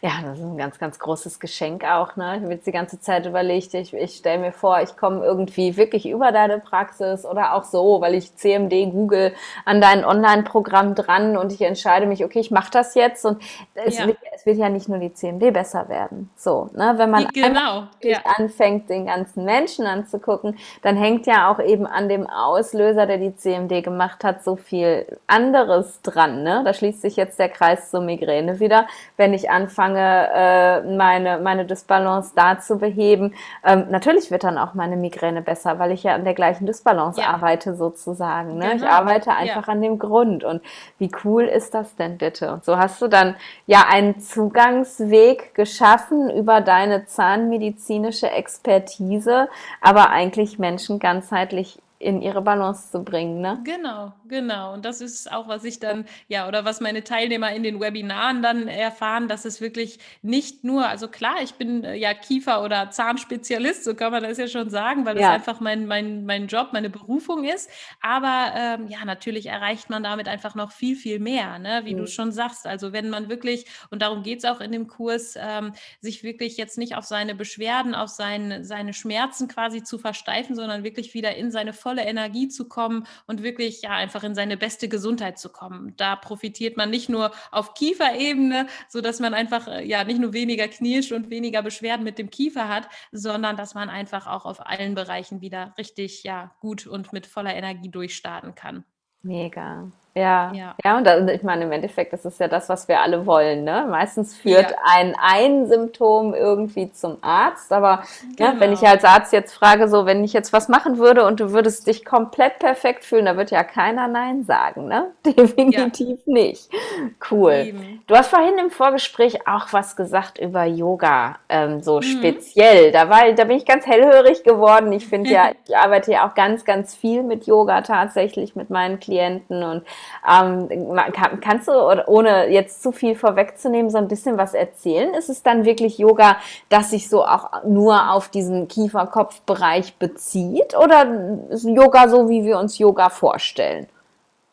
Ja, das ist ein ganz, ganz großes Geschenk auch. Ne? Ich habe jetzt die ganze Zeit überlegt, ich, ich stelle mir vor, ich komme irgendwie wirklich über deine Praxis oder auch so, weil ich CMD Google an dein Online-Programm dran und ich entscheide mich, okay, ich mache das jetzt und es, ja. wird, es wird ja nicht nur die CMD besser werden. So, ne? wenn man genau. ja. anfängt, den ganzen Menschen anzugucken, dann hängt ja auch eben an dem Auslöser, der die CMD gemacht hat, so viel anderes dran. Ne? Da schließt sich jetzt der Kreis zur Migräne wieder. Wenn ich an anfange, äh, meine, meine Dysbalance da zu beheben. Ähm, natürlich wird dann auch meine Migräne besser, weil ich ja an der gleichen Dysbalance ja. arbeite sozusagen. Ne? Genau. Ich arbeite einfach ja. an dem Grund. Und wie cool ist das denn bitte? Und so hast du dann ja einen Zugangsweg geschaffen über deine zahnmedizinische Expertise, aber eigentlich Menschen ganzheitlich in ihre Balance zu bringen. Ne? Genau, genau. Und das ist auch, was ich dann, ja, oder was meine Teilnehmer in den Webinaren dann erfahren, dass es wirklich nicht nur, also klar, ich bin äh, ja Kiefer- oder Zahnspezialist, so kann man das ja schon sagen, weil das einfach mein, mein, mein Job, meine Berufung ist. Aber ähm, ja, natürlich erreicht man damit einfach noch viel, viel mehr, ne? wie mhm. du schon sagst. Also wenn man wirklich, und darum geht es auch in dem Kurs, ähm, sich wirklich jetzt nicht auf seine Beschwerden, auf sein, seine Schmerzen quasi zu versteifen, sondern wirklich wieder in seine volle volle Energie zu kommen und wirklich ja einfach in seine beste Gesundheit zu kommen. Da profitiert man nicht nur auf Kieferebene, so dass man einfach äh, ja nicht nur weniger Knirsch und weniger Beschwerden mit dem Kiefer hat, sondern dass man einfach auch auf allen Bereichen wieder richtig ja gut und mit voller Energie durchstarten kann. Mega. Ja, ja, ja, und da, ich meine, im Endeffekt das ist ja das, was wir alle wollen. Ne? Meistens führt ja. ein, ein Symptom irgendwie zum Arzt, aber genau. ne, wenn ich als Arzt jetzt frage, so, wenn ich jetzt was machen würde und du würdest dich komplett perfekt fühlen, da wird ja keiner Nein sagen, ne? Definitiv ja. nicht. Cool. Du hast vorhin im Vorgespräch auch was gesagt über Yoga, ähm, so mhm. speziell. Da, war, da bin ich ganz hellhörig geworden. Ich finde ja, ich arbeite ja auch ganz, ganz viel mit Yoga tatsächlich mit meinen Klienten und ähm, kann, kannst du, ohne jetzt zu viel vorwegzunehmen, so ein bisschen was erzählen? Ist es dann wirklich Yoga, das sich so auch nur auf diesen Kiefer-Kopf-Bereich bezieht? Oder ist Yoga so, wie wir uns Yoga vorstellen?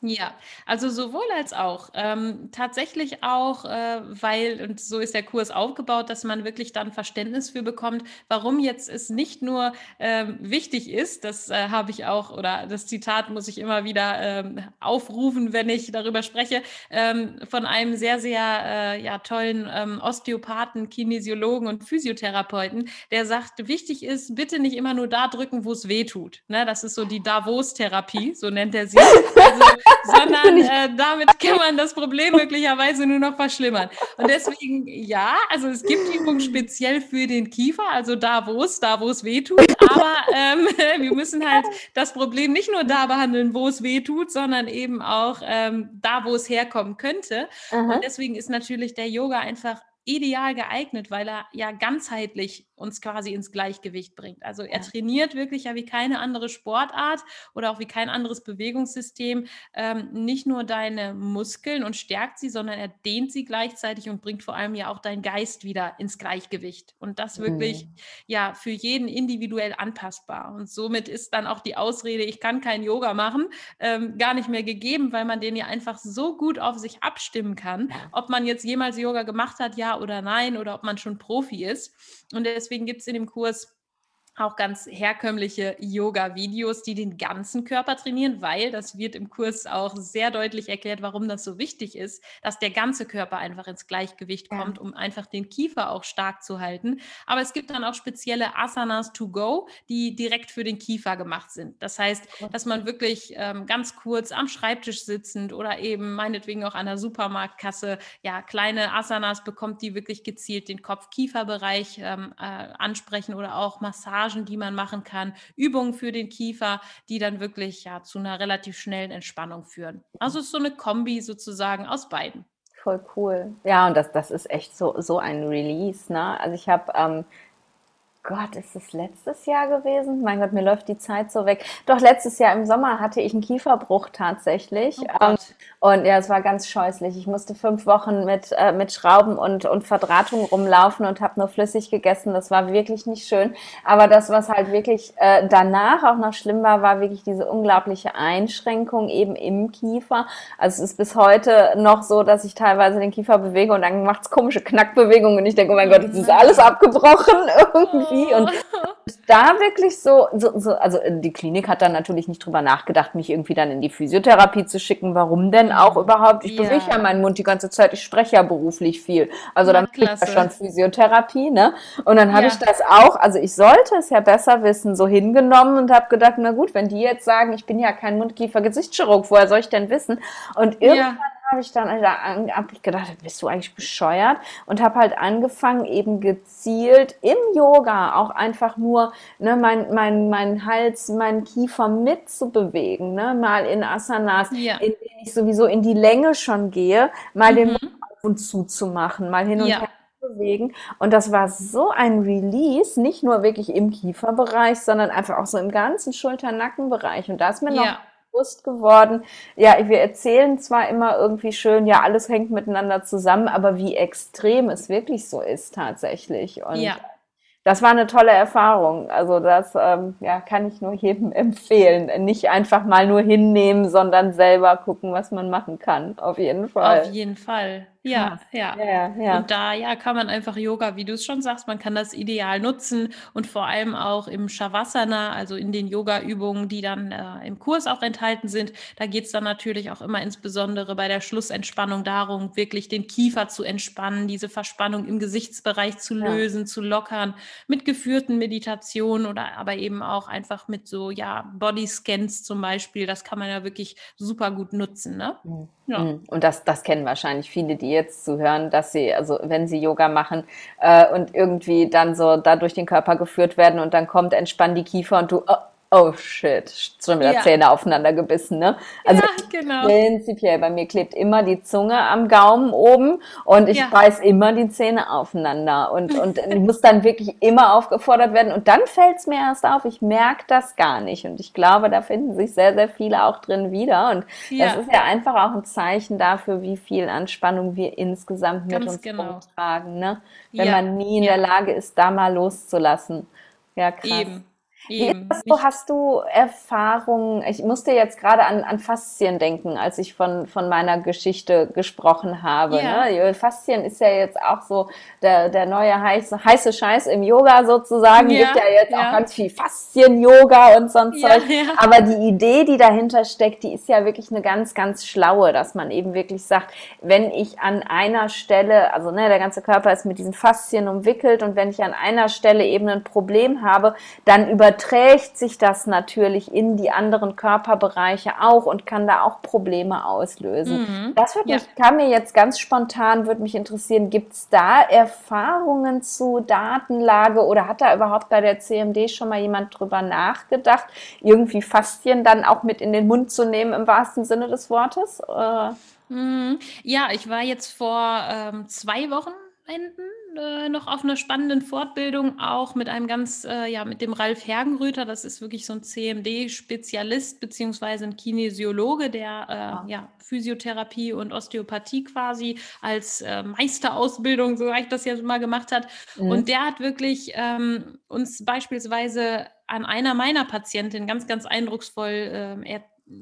Ja, also sowohl als auch. Ähm, tatsächlich auch, äh, weil, und so ist der Kurs aufgebaut, dass man wirklich dann Verständnis für bekommt, warum jetzt es nicht nur ähm, wichtig ist, das äh, habe ich auch, oder das Zitat muss ich immer wieder ähm, aufrufen, wenn ich darüber spreche, ähm, von einem sehr, sehr äh, ja, tollen ähm, Osteopathen, Kinesiologen und Physiotherapeuten, der sagt, wichtig ist, bitte nicht immer nur da drücken, wo es weh tut. Ne? Das ist so die Davos-Therapie, so nennt er sie. Also, sondern äh, damit kann man das Problem möglicherweise nur noch verschlimmern. Und deswegen, ja, also es gibt Übungen speziell für den Kiefer, also da, wo es, da, wo es weh tut, aber ähm, wir müssen halt das Problem nicht nur da behandeln, wo es weh tut, sondern eben auch ähm, da, wo es herkommen könnte. Aha. Und deswegen ist natürlich der Yoga einfach ideal geeignet, weil er ja ganzheitlich uns quasi ins Gleichgewicht bringt. Also er trainiert wirklich ja wie keine andere Sportart oder auch wie kein anderes Bewegungssystem ähm, nicht nur deine Muskeln und stärkt sie, sondern er dehnt sie gleichzeitig und bringt vor allem ja auch deinen Geist wieder ins Gleichgewicht. Und das wirklich mhm. ja für jeden individuell anpassbar. Und somit ist dann auch die Ausrede, ich kann kein Yoga machen, ähm, gar nicht mehr gegeben, weil man den ja einfach so gut auf sich abstimmen kann, ob man jetzt jemals Yoga gemacht hat, ja oder nein, oder ob man schon Profi ist. Und deswegen gibt es in dem Kurs auch ganz herkömmliche Yoga-Videos, die den ganzen Körper trainieren, weil das wird im Kurs auch sehr deutlich erklärt, warum das so wichtig ist, dass der ganze Körper einfach ins Gleichgewicht kommt, ja. um einfach den Kiefer auch stark zu halten. Aber es gibt dann auch spezielle Asanas to go, die direkt für den Kiefer gemacht sind. Das heißt, dass man wirklich ähm, ganz kurz am Schreibtisch sitzend oder eben meinetwegen auch an der Supermarktkasse ja kleine Asanas bekommt, die wirklich gezielt den Kopf-Kiefer-Bereich ähm, äh, ansprechen oder auch Massagen Massagen, die man machen kann, Übungen für den Kiefer, die dann wirklich ja zu einer relativ schnellen Entspannung führen. Also es ist so eine Kombi sozusagen aus beiden. Voll cool. Ja, und das, das ist echt so, so ein Release. Ne? Also ich habe ähm, Gott, ist es letztes Jahr gewesen? Mein Gott, mir läuft die Zeit so weg. Doch letztes Jahr im Sommer hatte ich einen Kieferbruch tatsächlich. Oh ähm, und ja, es war ganz scheußlich. Ich musste fünf Wochen mit, äh, mit Schrauben und, und Verdrahtung rumlaufen und habe nur flüssig gegessen. Das war wirklich nicht schön. Aber das, was halt wirklich äh, danach auch noch schlimm war, war wirklich diese unglaubliche Einschränkung eben im Kiefer. Also es ist bis heute noch so, dass ich teilweise den Kiefer bewege und dann macht's komische Knackbewegungen und ich denke, oh mein Gott, jetzt ist alles abgebrochen irgendwie irgendwie. Und da wirklich so, so, so, also die Klinik hat dann natürlich nicht drüber nachgedacht, mich irgendwie dann in die Physiotherapie zu schicken. Warum denn auch überhaupt? Ich ja. bewege ja meinen Mund die ganze Zeit, ich spreche ja beruflich viel. Also dann kriege ich ja schon Physiotherapie, ne? Und dann habe ja. ich das auch, also ich sollte es ja besser wissen, so hingenommen und habe gedacht, na gut, wenn die jetzt sagen, ich bin ja kein Mundkiefer-Gesichtschirurg, woher soll ich denn wissen? Und irgendwann habe ich dann hab ich gedacht, bist du eigentlich bescheuert? Und habe halt angefangen, eben gezielt im Yoga auch einfach nur ne, mein, mein, mein Hals, meinen Kiefer mitzubewegen. Ne? Mal in Asanas, ja. in denen ich sowieso in die Länge schon gehe, mal mhm. den Mund auf und zu zu machen, mal hin und ja. her bewegen. Und das war so ein Release, nicht nur wirklich im Kieferbereich, sondern einfach auch so im ganzen Schulter-Nackenbereich. Und da ist mir noch ja bewusst geworden, ja, wir erzählen zwar immer irgendwie schön, ja, alles hängt miteinander zusammen, aber wie extrem es wirklich so ist tatsächlich. Und ja. das war eine tolle Erfahrung. Also das ähm, ja, kann ich nur jedem empfehlen. Nicht einfach mal nur hinnehmen, sondern selber gucken, was man machen kann. Auf jeden Fall. Auf jeden Fall. Ja, ja, ja. ja, Und da ja kann man einfach Yoga, wie du es schon sagst, man kann das ideal nutzen und vor allem auch im Shavasana, also in den Yoga-Übungen, die dann äh, im Kurs auch enthalten sind. Da geht es dann natürlich auch immer insbesondere bei der Schlussentspannung darum, wirklich den Kiefer zu entspannen, diese Verspannung im Gesichtsbereich zu lösen, ja. zu lockern, mit geführten Meditationen oder aber eben auch einfach mit so ja Bodyscans zum Beispiel. Das kann man ja wirklich super gut nutzen. Ne? Mhm. Ja. Mhm. Und das, das kennen wahrscheinlich viele, die jetzt zuhören, dass sie, also wenn sie Yoga machen äh, und irgendwie dann so da durch den Körper geführt werden und dann kommt, entspann die Kiefer und du, oh, oh shit, schon wieder ja. Zähne aufeinander gebissen, ne? Also ja, genau. prinzipiell, bei mir klebt immer die Zunge am Gaumen oben und ich ja. beiß immer die Zähne aufeinander und, und muss dann wirklich immer aufgefordert werden und dann fällt es mir erst auf, ich merke das gar nicht und ich glaube, da finden sich sehr, sehr viele auch drin wieder und ja. das ist ja einfach auch ein Zeichen dafür, wie viel Anspannung wir insgesamt mit Ganz uns genau. tragen, ne? Wenn man nie in der Lage ist, da mal loszulassen. Ja, krass. Eben. Eben. Wie hast, du Erfahrungen? Ich musste jetzt gerade an, an Faszien denken, als ich von, von meiner Geschichte gesprochen habe. Ja. Ne? Faszien ist ja jetzt auch so der, der neue heiße, heiße Scheiß im Yoga sozusagen. Ja. Gibt ja jetzt ja. auch ganz viel Faszien-Yoga und so ein Zeug. Ja, Aber die Idee, die dahinter steckt, die ist ja wirklich eine ganz, ganz schlaue, dass man eben wirklich sagt, wenn ich an einer Stelle, also ne, der ganze Körper ist mit diesen Faszien umwickelt und wenn ich an einer Stelle eben ein Problem habe, dann über überträgt sich das natürlich in die anderen Körperbereiche auch und kann da auch Probleme auslösen. Mhm. Das wird ja. mich, kam mir jetzt ganz spontan, würde mich interessieren, gibt es da Erfahrungen zu Datenlage oder hat da überhaupt bei der CMD schon mal jemand drüber nachgedacht, irgendwie Faszien dann auch mit in den Mund zu nehmen im wahrsten Sinne des Wortes? Mhm. Ja, ich war jetzt vor ähm, zwei Wochen Wochenenden äh, noch auf einer spannenden Fortbildung, auch mit einem ganz, äh, ja, mit dem Ralf Hergenröther. Das ist wirklich so ein CMD-Spezialist beziehungsweise ein Kinesiologe, der äh, ja. ja. Physiotherapie und Osteopathie quasi als äh, Meisterausbildung, so ich das jetzt mal gemacht hat. Mhm. Und der hat wirklich ähm, uns beispielsweise an einer meiner Patientinnen ganz, ganz eindrucksvoll äh,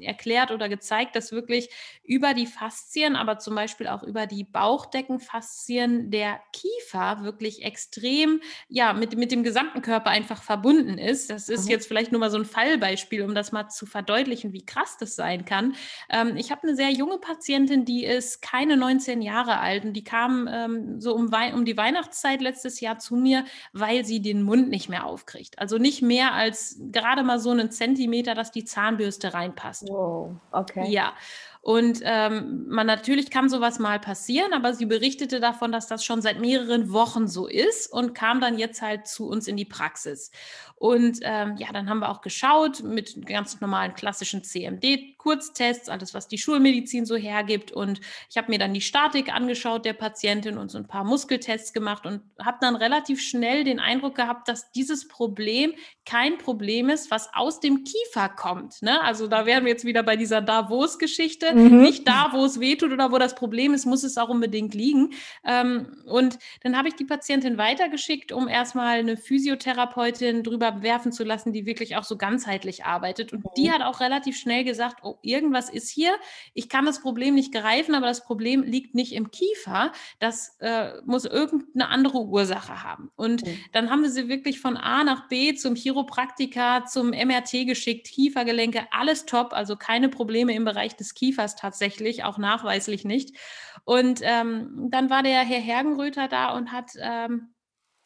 erklärt oder gezeigt, dass wirklich über die Faszien, aber zum Beispiel auch über die Bauchdeckenfaszien der Kiefer wirklich extrem, ja, mit, mit dem gesamten Körper einfach verbunden ist. Das ist mhm. jetzt vielleicht nur mal so ein Fallbeispiel, um das mal zu verdeutlichen, wie krass das sein kann. Ähm, ich habe eine sehr junge Patientin, die ist keine 19 Jahre alt und die kam ähm, so um, um die Weihnachtszeit letztes Jahr zu mir, weil sie den Mund nicht mehr aufkriegt. Also nicht mehr als gerade mal so einen Zentimeter, dass die Zahnbürste reinpasst hast. Wow, okay. Ja. Und ähm, man natürlich kann sowas mal passieren, aber sie berichtete davon, dass das schon seit mehreren Wochen so ist und kam dann jetzt halt zu uns in die Praxis. Und ähm, ja, dann haben wir auch geschaut mit ganz normalen klassischen CMD-Kurztests, alles, was die Schulmedizin so hergibt. Und ich habe mir dann die Statik angeschaut der Patientin und so ein paar Muskeltests gemacht und habe dann relativ schnell den Eindruck gehabt, dass dieses Problem kein Problem ist, was aus dem Kiefer kommt. Ne? Also da wären wir jetzt wieder bei dieser Davos-Geschichte. Mhm. Nicht da, wo es wehtut oder wo das Problem ist, muss es auch unbedingt liegen. Ähm, und dann habe ich die Patientin weitergeschickt, um erstmal eine Physiotherapeutin drüber werfen zu lassen, die wirklich auch so ganzheitlich arbeitet. Und die mhm. hat auch relativ schnell gesagt, oh, irgendwas ist hier. Ich kann das Problem nicht greifen, aber das Problem liegt nicht im Kiefer. Das äh, muss irgendeine andere Ursache haben. Und mhm. dann haben wir sie wirklich von A nach B zum Chiropraktiker, zum MRT geschickt, Kiefergelenke, alles top, also keine Probleme im Bereich des Kiefers tatsächlich, auch nachweislich nicht. Und ähm, dann war der Herr Hergenröther da und hat ähm,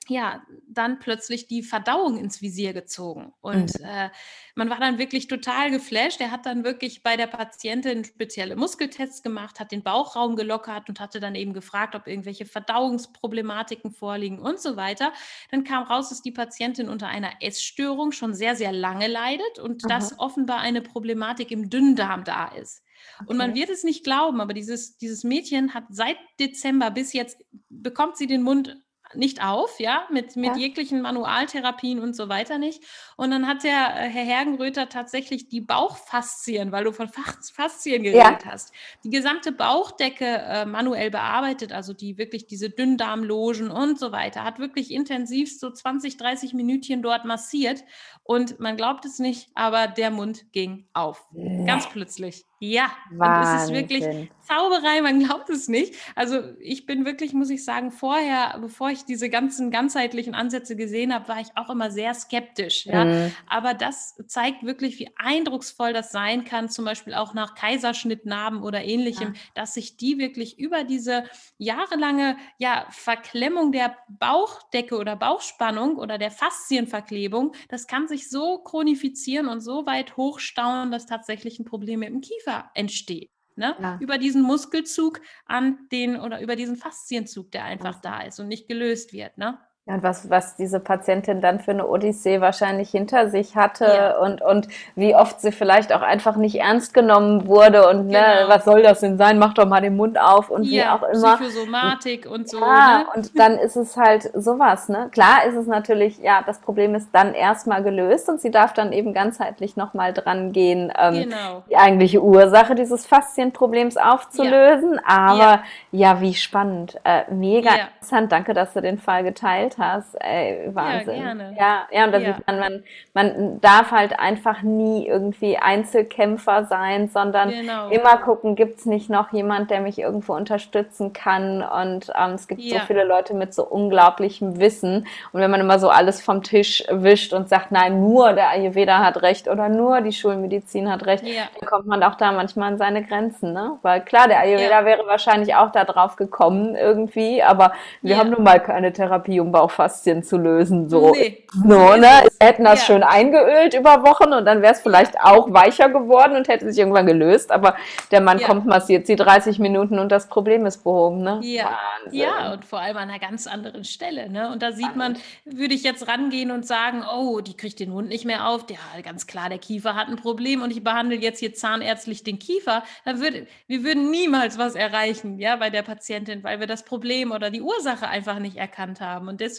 ja, dann plötzlich die Verdauung ins Visier gezogen. Und mhm. äh, man war dann wirklich total geflasht. Er hat dann wirklich bei der Patientin spezielle Muskeltests gemacht, hat den Bauchraum gelockert und hatte dann eben gefragt, ob irgendwelche Verdauungsproblematiken vorliegen und so weiter. Dann kam raus, dass die Patientin unter einer Essstörung schon sehr, sehr lange leidet und Aha. dass offenbar eine Problematik im Dünndarm da ist. Okay. Und man wird es nicht glauben, aber dieses, dieses Mädchen hat seit Dezember bis jetzt, bekommt sie den Mund nicht auf, ja, mit, mit ja. jeglichen Manualtherapien und so weiter nicht. Und dann hat der äh, Herr Hergenröther tatsächlich die Bauchfaszien, weil du von Faszien geredet ja. hast, die gesamte Bauchdecke äh, manuell bearbeitet, also die wirklich diese Dünndarmlogen und so weiter, hat wirklich intensiv so 20, 30 Minütchen dort massiert und man glaubt es nicht, aber der Mund ging auf. Nee. Ganz plötzlich. Ja, Wahnsinn. und es ist wirklich Zauberei, man glaubt es nicht. Also ich bin wirklich, muss ich sagen, vorher, bevor ich diese ganzen ganzheitlichen Ansätze gesehen habe, war ich auch immer sehr skeptisch. Ja? Mhm. Aber das zeigt wirklich, wie eindrucksvoll das sein kann, zum Beispiel auch nach Kaiserschnittnarben oder ähnlichem, ja. dass sich die wirklich über diese jahrelange ja, Verklemmung der Bauchdecke oder Bauchspannung oder der Faszienverklebung, das kann sich so chronifizieren und so weit hochstauen, dass tatsächlich ein Problem im Kiefer entsteht. Ne? Ja. Über diesen Muskelzug an den oder über diesen Faszienzug, der einfach da ist und nicht gelöst wird. Ne? Ja, und was, was diese Patientin dann für eine Odyssee wahrscheinlich hinter sich hatte ja. und, und wie oft sie vielleicht auch einfach nicht ernst genommen wurde und ne, genau. ne, was soll das denn sein? Mach doch mal den Mund auf und ja, wie auch immer. Psychosomatik und so. Ja, ne? und dann ist es halt sowas, ne? Klar ist es natürlich, ja, das Problem ist dann erstmal gelöst und sie darf dann eben ganzheitlich nochmal dran gehen, ähm, genau. die eigentliche Ursache dieses Faszienproblems aufzulösen. Aber ja, wie spannend. Äh, mega interessant. Danke, dass du den Fall geteilt erzählt hast. Ey, Wahnsinn. Ja, gerne. Ja, ja und da ja. sieht man, man, man darf halt einfach nie irgendwie Einzelkämpfer sein, sondern genau. immer gucken, gibt es nicht noch jemand, der mich irgendwo unterstützen kann. Und ähm, es gibt ja. so viele Leute mit so unglaublichem Wissen. Und wenn man immer so alles vom Tisch wischt und sagt, nein, nur der Ayurveda hat recht oder nur die Schulmedizin hat recht, dann kommt man auch da manchmal an seine Grenzen. Ne? Weil klar, der Ayurveda wäre wahrscheinlich auch da drauf gekommen irgendwie, aber wir haben nun mal keine Therapie, um bei Bauchfaszien zu lösen. So, Nee, so ne? Wir hätten das Ja. schön eingeölt über Wochen und dann wäre es vielleicht auch weicher geworden und hätte sich irgendwann gelöst. Aber der Mann Ja. kommt, massiert sie 30 Minuten und das Problem ist behoben. Ne? Ja, Wahnsinn. ja, und vor allem an einer ganz anderen Stelle. Ne? Und da sieht man, würde ich jetzt rangehen und sagen, oh, die kriegt den Mund nicht mehr auf, ja, ganz klar, der Kiefer hat ein Problem und ich behandle jetzt hier zahnärztlich den Kiefer, dann würde, wir würden niemals was erreichen, ja, bei der Patientin, weil wir das Problem oder die Ursache einfach nicht erkannt haben. Und deswegen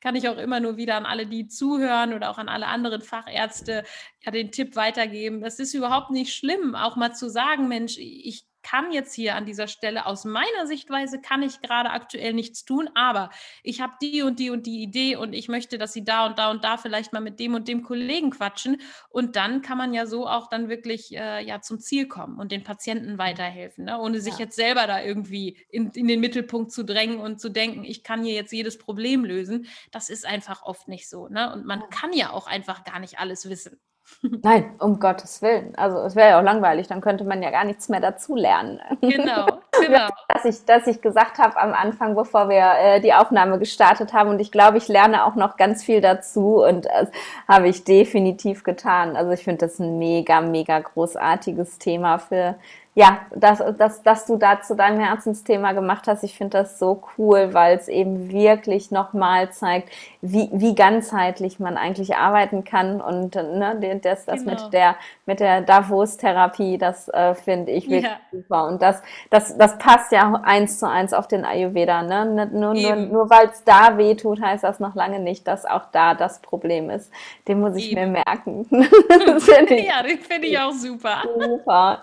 kann ich auch immer nur wieder an alle, die zuhören oder auch an alle anderen Fachärzte ja den Tipp weitergeben. Es ist überhaupt nicht schlimm, auch mal zu sagen, Mensch, ich kann jetzt hier an dieser Stelle aus meiner Sichtweise kann ich gerade aktuell nichts tun, aber ich habe die und die und die Idee und ich möchte, dass sie da und da und da vielleicht mal mit dem und dem Kollegen quatschen und dann kann man ja so auch dann wirklich äh, ja zum Ziel kommen und den Patienten weiterhelfen, ne? ohne sich Ja. jetzt selber da irgendwie in, in den Mittelpunkt zu drängen und zu denken, ich kann hier jetzt jedes Problem lösen. Das ist einfach oft nicht so, ne? Und man kann ja auch einfach gar nicht alles wissen. Nein, um Gottes Willen. Also es wäre ja auch langweilig, dann könnte man ja gar nichts mehr dazu lernen. Genau, genau. dass ich, dass ich gesagt habe am Anfang, bevor wir äh, die Aufnahme gestartet haben. Und ich glaube, ich lerne auch noch ganz viel dazu und das habe ich definitiv getan. Also ich finde das ein mega, mega großartiges Thema für, ja, dass, dass, dass du da zu deinem Herzensthema gemacht hast. Ich finde das so cool, weil es eben wirklich nochmal zeigt, wie, wie ganzheitlich man eigentlich arbeiten kann. Und ne, das, das Genau. mit der, mit der Davos-Therapie, das äh, finde ich wirklich Ja. super. Und das, das, das passt ja eins zu eins auf den Ayurveda. Ne? Nur, nur, Eben. nur weil es da weh tut, heißt das noch lange nicht, dass auch da das Problem ist. Den muss ich Eben. mir merken. das finde ich Ja, den finde ich auch super. super.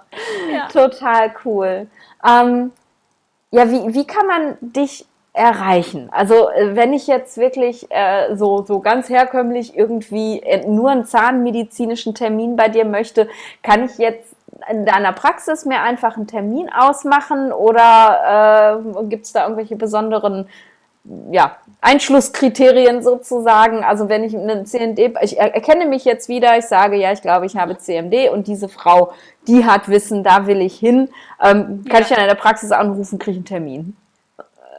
Ja. Total cool. Ähm, ja, wie, wie kann man dich erreichen? Also äh, wenn ich jetzt wirklich äh, so, so ganz herkömmlich irgendwie äh, nur einen zahnmedizinischen Termin bei dir möchte, kann ich jetzt in deiner Praxis mir einfach einen Termin ausmachen oder äh, gibt es da irgendwelche besonderen ja, Einschlusskriterien sozusagen. Also wenn ich einen CMD, ich er- erkenne mich jetzt wieder, ich sage, ja, ich glaube, ich habe CMD und diese Frau, die hat Wissen, da will ich hin. Ähm, kann Ja. ich dann in der Praxis anrufen, kriege einen Termin.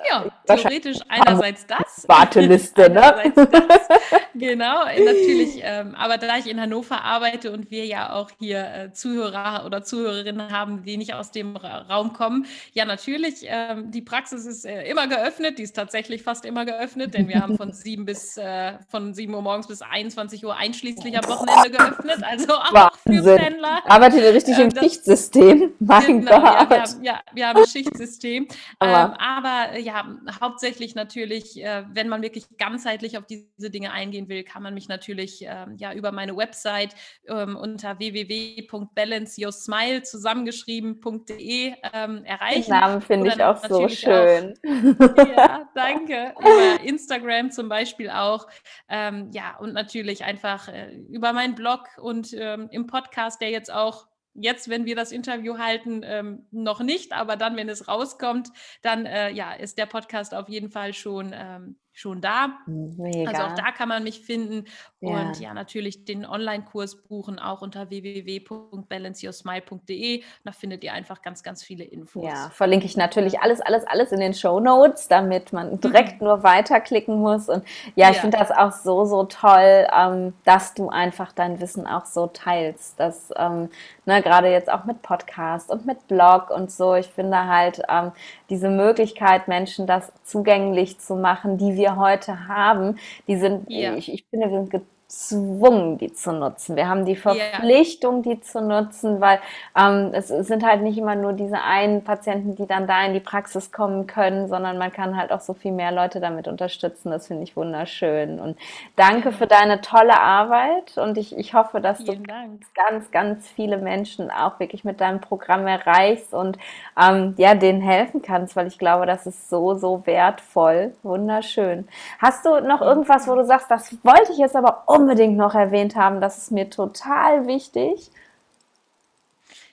Ja, theoretisch einerseits das. Warteliste, ne? Einerseits das. Genau, natürlich. Ähm, aber da ich in Hannover arbeite und wir ja auch hier äh, Zuhörer oder Zuhörerinnen haben, die nicht aus dem Ra Raum kommen, ja, natürlich, ähm, die Praxis ist äh, immer geöffnet. Die ist tatsächlich fast immer geöffnet, denn wir haben von 7 bis äh, von 7 Uhr morgens bis 21 Uhr einschließlich am Wochenende geöffnet. Also auch für Wahnsinn. Pendler. Arbeitet ihr richtig Ähm, im Schichtsystem? Mein Genau, ja, Gott. wir haben, ja, wir haben ein Schichtsystem. Aber- ähm, aber äh, ja, hauptsächlich natürlich, äh, wenn man wirklich ganzheitlich auf diese Dinge eingehen will, kann man mich natürlich ähm, ja über meine Website ähm, unter www.balanceyoursmile zusammengeschrieben.de ähm, Den erreichen. Namen finde ich auch so schön. ja, danke. Über Instagram zum Beispiel auch. Ähm, ja, und natürlich einfach äh, über meinen Blog und ähm, im Podcast, der jetzt auch jetzt, wenn wir das Interview halten, ähm, noch nicht, aber dann, wenn es rauskommt, dann äh, ja, ist der Podcast auf jeden Fall schon, ähm, schon da. Mega. Also auch da kann man mich finden Ja. und ja, natürlich den Online-Kurs buchen, auch unter www.balanceyoursmile.de. Da findet ihr einfach ganz, ganz viele Infos. Ja, verlinke ich natürlich alles, alles, alles in den Show Notes, damit man direkt nur weiterklicken muss. Und ja, ich Ja. finde das auch so, so toll, ähm, dass du einfach dein Wissen auch so teilst. Dass, ähm, ne, gerade jetzt auch mit Podcast und mit Blog und so. Ich finde halt ähm, diese Möglichkeit, Menschen das zugänglich zu machen, die wir heute haben, die sind, Ja. ich, ich finde, wir sind gezwungen, die zu nutzen. Wir haben die Verpflichtung, die zu nutzen, weil ähm, es sind halt nicht immer nur diese einen Patienten, die dann da in die Praxis kommen können, sondern man kann halt auch so viel mehr Leute damit unterstützen. Das finde ich wunderschön. Und danke für deine tolle Arbeit und ich, ich hoffe, dass du Vielen Dank. ganz, ganz viele Menschen auch wirklich mit deinem Programm erreichst und ähm, ja, denen helfen kannst, weil ich glaube, das ist so, so wertvoll. Wunderschön. Hast du noch irgendwas, wo du sagst, das wollte ich jetzt aber unbedingt noch erwähnt haben, das ist mir total wichtig?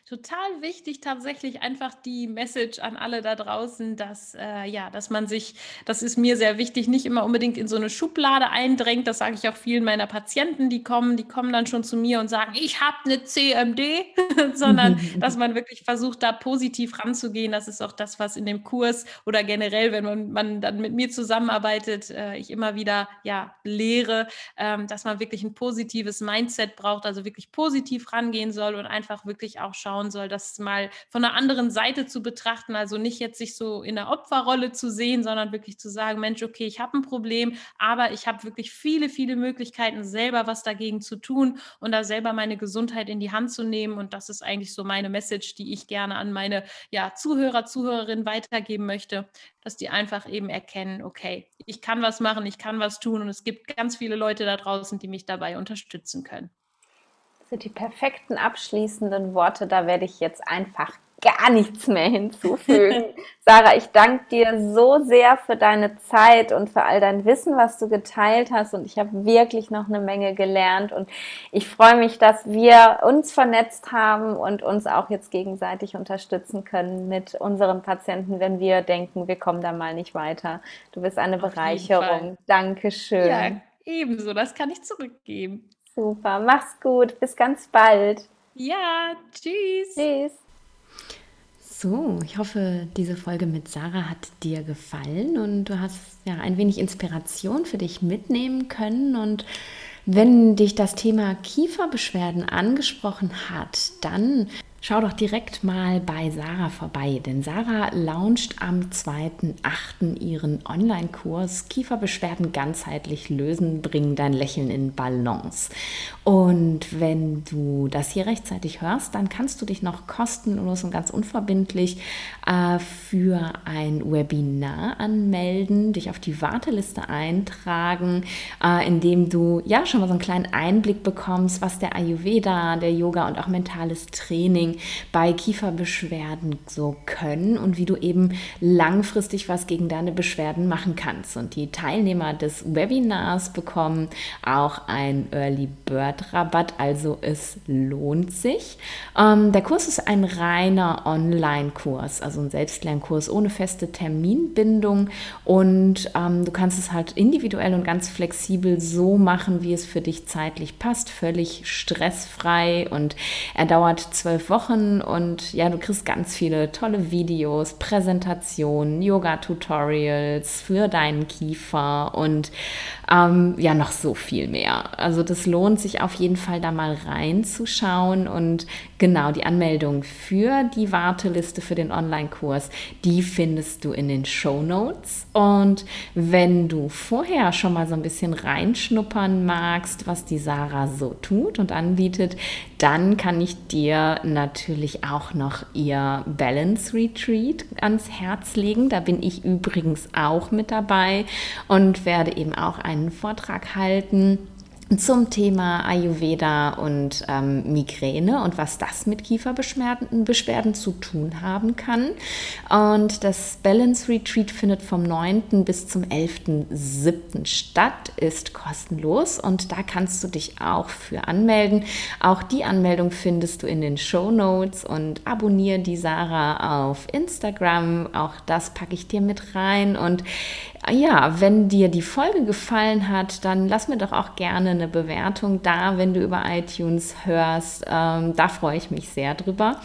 Total wichtig, tatsächlich einfach die Message an alle da draußen, dass äh, ja, dass man sich, das ist mir sehr wichtig, nicht immer unbedingt in so eine Schublade eindrängt. Das sage ich auch vielen meiner Patienten, die kommen, die kommen dann schon zu mir und sagen, ich habe eine CMD, sondern dass man wirklich versucht, da positiv ranzugehen. Das ist auch das, was in dem Kurs oder generell, wenn man, man dann mit mir zusammenarbeitet, äh, ich immer wieder ja lehre, ähm, dass man wirklich ein positives Mindset braucht, also wirklich positiv rangehen soll und einfach wirklich auch schauen schauen soll, das mal von einer anderen Seite zu betrachten. Also nicht jetzt sich so in der Opferrolle zu sehen, sondern wirklich zu sagen, Mensch, okay, ich habe ein Problem, aber ich habe wirklich viele, viele Möglichkeiten, selber was dagegen zu tun und da selber meine Gesundheit in die Hand zu nehmen. Und das ist eigentlich so meine Message, die ich gerne an meine ja, Zuhörer, Zuhörerinnen weitergeben möchte, dass die einfach eben erkennen, okay, ich kann was machen, ich kann was tun und es gibt ganz viele Leute da draußen, die mich dabei unterstützen können sind die perfekten abschließenden Worte. Da werde ich jetzt einfach gar nichts mehr hinzufügen. Sarah, ich danke dir so sehr für deine Zeit und für all dein Wissen, was du geteilt hast. Und ich habe wirklich noch eine Menge gelernt. Und ich freue mich, dass wir uns vernetzt haben und uns auch jetzt gegenseitig unterstützen können mit unseren Patienten, wenn wir denken, wir kommen da mal nicht weiter. Du bist eine Auf Bereicherung. Dankeschön. Ja, ebenso. Das kann ich zurückgeben. Super, mach's gut, bis ganz bald. Ja, tschüss. Tschüss. So, ich hoffe, diese Folge mit Sarah hat dir gefallen und du hast ja ein wenig Inspiration für dich mitnehmen können. Und wenn dich das Thema Kieferbeschwerden angesprochen hat, dann Schau doch direkt mal bei Sarah vorbei, denn Sarah launcht am 2.8. ihren Online-Kurs Kieferbeschwerden ganzheitlich lösen, bringen dein Lächeln in Balance. Und wenn du das hier rechtzeitig hörst, dann kannst du dich noch kostenlos und ganz unverbindlich äh, für ein Webinar anmelden, dich auf die Warteliste eintragen, äh, indem du ja schon mal so einen kleinen Einblick bekommst, was der Ayurveda, der Yoga und auch mentales Training bei Kieferbeschwerden so können und wie du eben langfristig was gegen deine Beschwerden machen kannst. Und die Teilnehmer des Webinars bekommen auch einen Early Bird Rabatt, also es lohnt sich. Ähm, der Kurs ist ein reiner Online-Kurs, also ein Selbstlernkurs ohne feste Terminbindung und ähm, du kannst es halt individuell und ganz flexibel so machen, wie es für dich zeitlich passt, völlig stressfrei und er dauert zwölf Wochen Wochen und ja, du kriegst ganz viele tolle Videos, Präsentationen, Yoga-Tutorials für deinen Kiefer und ähm, ja, noch so viel mehr. Also das lohnt sich auf jeden Fall da mal reinzuschauen und genau die Anmeldung für die Warteliste für den Online-Kurs, die findest du in den Show Notes. Und wenn du vorher schon mal so ein bisschen reinschnuppern magst, was die Sarah so tut und anbietet, dann kann ich dir natürlich auch noch ihr Balance Retreat ans Herz legen. Da bin ich übrigens auch mit dabei und werde eben auch einen Vortrag halten zum Thema Ayurveda und ähm, Migräne und was das mit Kieferbeschwerden Beschwerden zu tun haben kann. Und das Balance Retreat findet vom 9. bis zum 11.7. statt, ist kostenlos und da kannst du dich auch für anmelden. Auch die Anmeldung findest du in den Show Notes und abonniere die Sarah auf Instagram. Auch das packe ich dir mit rein und ja, wenn dir die Folge gefallen hat, dann lass mir doch auch gerne eine Bewertung da, wenn du über iTunes hörst. Ähm, da freue ich mich sehr drüber.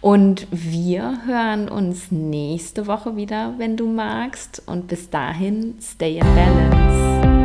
Und wir hören uns nächste Woche wieder, wenn du magst. Und bis dahin, stay in balance.